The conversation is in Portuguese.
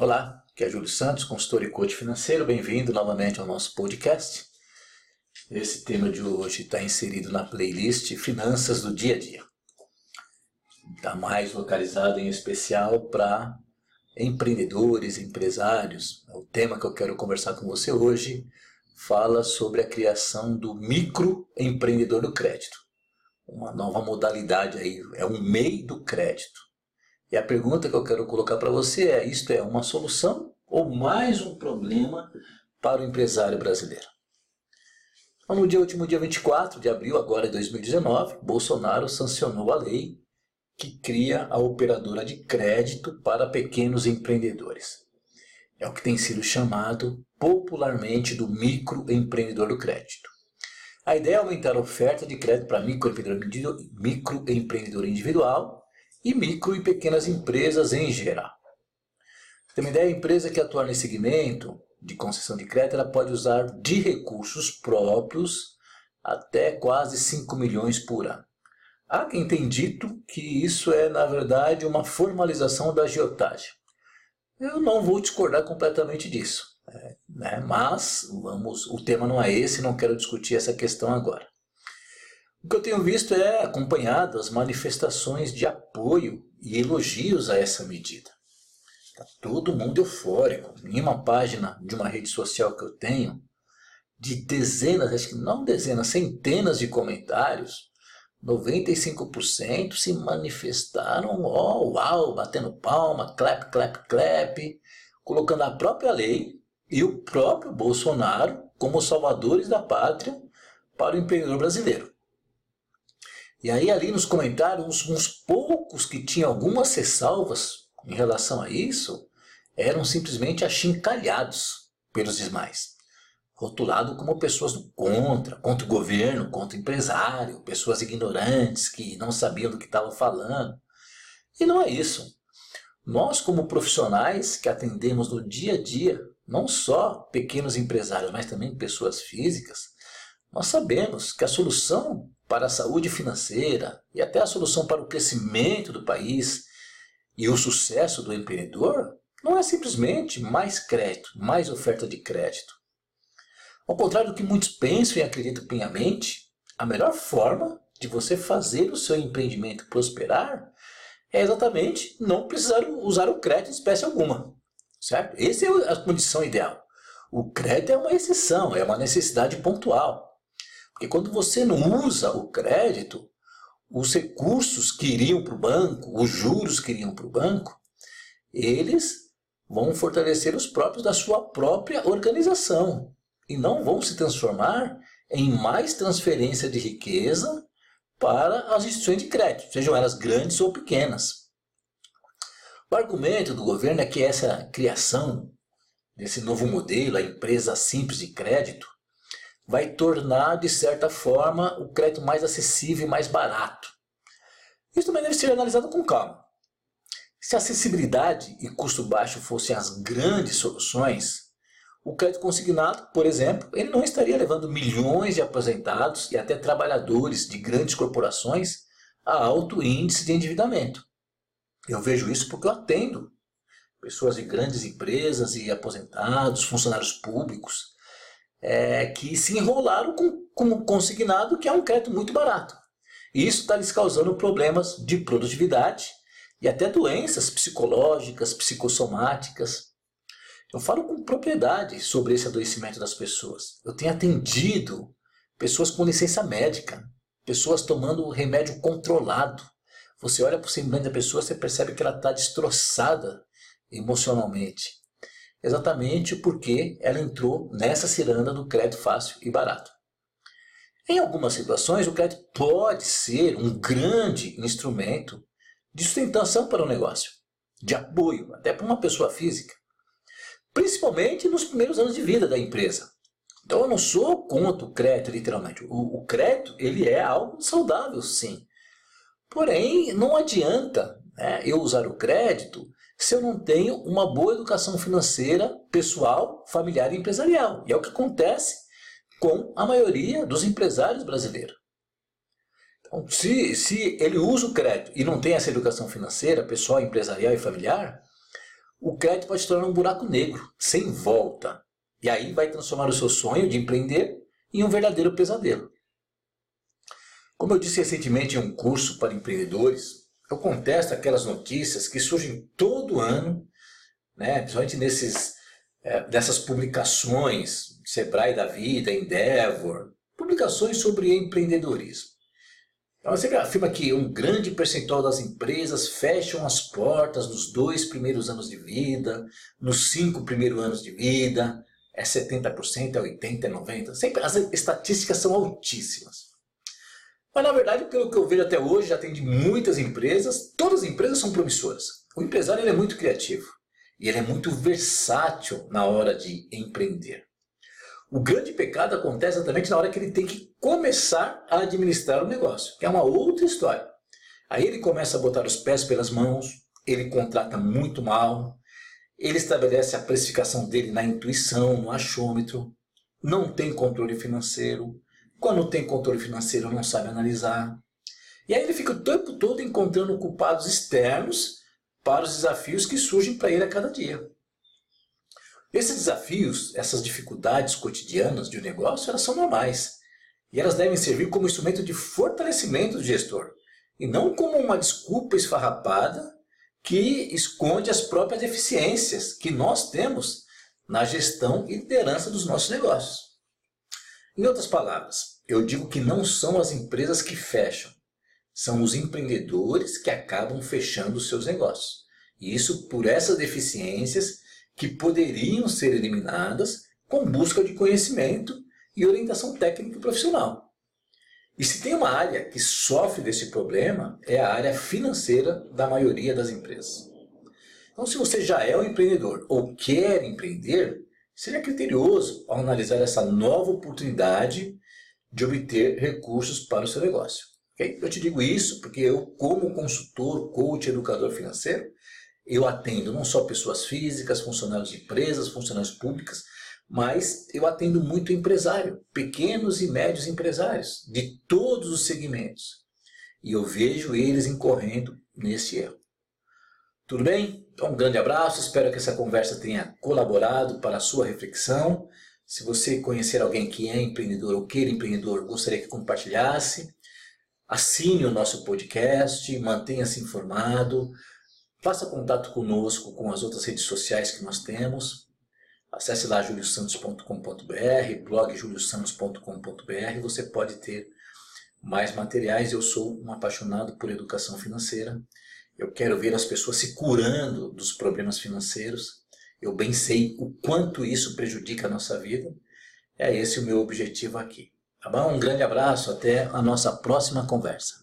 Olá, aqui é Júlio Santos, consultor e coach financeiro. Bem-vindo novamente ao nosso podcast. Esse tema de hoje está inserido na playlist Finanças do Dia a Dia. Está mais localizado em especial para empreendedores, empresários. O tema que eu quero conversar com você hoje fala sobre a criação do microempreendedor do crédito. Uma nova modalidade aí, é um MEI do crédito. E a pergunta que eu quero colocar para você é: isto é uma solução ou mais um problema para o empresário brasileiro? Então, no dia último dia 24 de abril agora de 2019, Bolsonaro sancionou a lei que cria a operadora de crédito para pequenos empreendedores. É o que tem sido chamado popularmente do microempreendedor do crédito. A ideia é aumentar a oferta de crédito para microempreendedor, microempreendedor individual e micro e pequenas empresas em geral. Tem uma ideia, a empresa que atua nesse segmento de concessão de crédito ela pode usar de recursos próprios até quase 5 milhões por ano. Há quem tem dito que isso é, na verdade, uma formalização da agiotagem. Eu não vou discordar completamente disso, né? mas vamos, o tema não é esse, não quero discutir essa questão agora. O que eu tenho visto é acompanhado as manifestações de apoio e elogios a essa medida. Está todo mundo eufórico. Em uma página de uma rede social que eu tenho, de dezenas, acho que não dezenas, centenas de comentários, 95% se manifestaram, oh, uau, batendo palma, clap, clap, clap, colocando a própria lei e o próprio Bolsonaro como salvadores da pátria para o empreendedor brasileiro. E aí ali nos comentários, uns, uns poucos que tinham algumas ressalvas em relação a isso, eram simplesmente achincalhados pelos demais. Rotulado como pessoas do contra, contra o governo, contra o empresário, pessoas ignorantes que não sabiam do que estavam falando. E não é isso. Nós, como profissionais que atendemos no dia a dia, não só pequenos empresários, mas também pessoas físicas, nós sabemos que a solução para a saúde financeira e até a solução para o crescimento do país e o sucesso do empreendedor não é simplesmente mais crédito, mais oferta de crédito. Ao contrário do que muitos pensam e acreditam piamente, a melhor forma de você fazer o seu empreendimento prosperar é exatamente não precisar usar o crédito em espécie alguma. Certo? Essa é a condição ideal. O crédito é uma exceção, é uma necessidade pontual. Porque quando você não usa o crédito, os recursos que iriam para o banco, os juros que iriam para o banco, eles vão fortalecer os próprios da sua própria organização e não vão se transformar em mais transferência de riqueza para as instituições de crédito, sejam elas grandes ou pequenas. O argumento do governo é que essa criação desse novo modelo, a empresa simples de crédito, vai tornar, de certa forma, o crédito mais acessível e mais barato. Isso também deve ser analisado com calma. Se acessibilidade e custo baixo fossem as grandes soluções, o crédito consignado, por exemplo, ele não estaria levando milhões de aposentados e até trabalhadores de grandes corporações a alto índice de endividamento. Eu vejo isso porque eu atendo pessoas de grandes empresas e aposentados, funcionários públicos, é, que se enrolaram com, com consignado, que é um crédito muito barato. E isso está lhes causando problemas de produtividade e até doenças psicológicas, psicossomáticas. Eu falo com propriedade sobre esse adoecimento das pessoas. Eu tenho atendido pessoas com licença médica, pessoas tomando remédio controlado. Você olha para o semblante da pessoa, você percebe que ela está destroçada emocionalmente exatamente porque ela entrou nessa ciranda do crédito fácil e barato. Em algumas situações, o crédito pode ser um grande instrumento de sustentação para o negócio, de apoio, até para uma pessoa física, principalmente nos primeiros anos de vida da empresa. Então, eu não sou contra o crédito, literalmente. O, o crédito ele é algo saudável, sim. Porém, não adianta né, eu usar o crédito se eu não tenho uma boa educação financeira, pessoal, familiar e empresarial. E é o que acontece com a maioria dos empresários brasileiros. Então, se, se ele usa o crédito e não tem essa educação financeira, pessoal, empresarial e familiar, o crédito pode se tornar um buraco negro, sem volta. E aí vai transformar o seu sonho de empreender em um verdadeiro pesadelo. Como eu disse recentemente em um curso para empreendedores, eu contesto aquelas notícias que surgem todo ano, né, principalmente nesses, é, dessas publicações, Sebrae da Vida, Endeavor, publicações sobre empreendedorismo. Então, você afirma que um grande percentual das empresas fecham as portas nos dois primeiros anos de vida, nos cinco primeiros anos de vida, é 70%, é 80%, é 90%. Sempre, as estatísticas são altíssimas. Mas na verdade, pelo que eu vejo até hoje, já tem de muitas empresas, todas as empresas são promissoras. O empresário ele é muito criativo e ele é muito versátil na hora de empreender. O grande pecado acontece exatamente na hora que ele tem que começar a administrar o negócio, que é uma outra história. Aí ele começa a botar os pés pelas mãos, ele contrata muito mal, ele estabelece a precificação dele na intuição, no achômetro, não tem controle financeiro. Quando tem controle financeiro, não sabe analisar. E aí ele fica o tempo todo encontrando culpados externos para os desafios que surgem para ele a cada dia. Esses desafios, essas dificuldades cotidianas de um negócio, elas são normais. E elas devem servir como instrumento de fortalecimento do gestor, e não como uma desculpa esfarrapada que esconde as próprias deficiências que nós temos na gestão e liderança dos nossos negócios. Em outras palavras, eu digo que não são as empresas que fecham, são os empreendedores que acabam fechando os seus negócios. E isso por essas deficiências que poderiam ser eliminadas com busca de conhecimento e orientação técnica profissional. E se tem uma área que sofre desse problema, é a área financeira da maioria das empresas. Então, se você já é um empreendedor ou quer empreender, seja criterioso ao analisar essa nova oportunidade de obter recursos para o seu negócio. Okay? Eu te digo isso porque eu, como consultor, coach, educador financeiro, eu atendo não só pessoas físicas, funcionários de empresas, funcionários públicas, mas eu atendo muito empresário, pequenos e médios empresários, de todos os segmentos. E eu vejo eles incorrendo nesse erro. Tudo bem? Então, um grande abraço, espero que essa conversa tenha colaborado para a sua reflexão. Se você conhecer alguém que é empreendedor ou queira empreendedor, gostaria que compartilhasse. Assine o nosso podcast, mantenha-se informado. Faça contato conosco com as outras redes sociais que nós temos. Acesse lá juliosantos.com.br, blog juliosantos.com.br, você pode ter mais materiais. Eu sou um apaixonado por educação financeira. Eu quero ver as pessoas se curando dos problemas financeiros. Eu bem sei o quanto isso prejudica a nossa vida. É esse o meu objetivo aqui. Tá bom? Um grande abraço, até a nossa próxima conversa.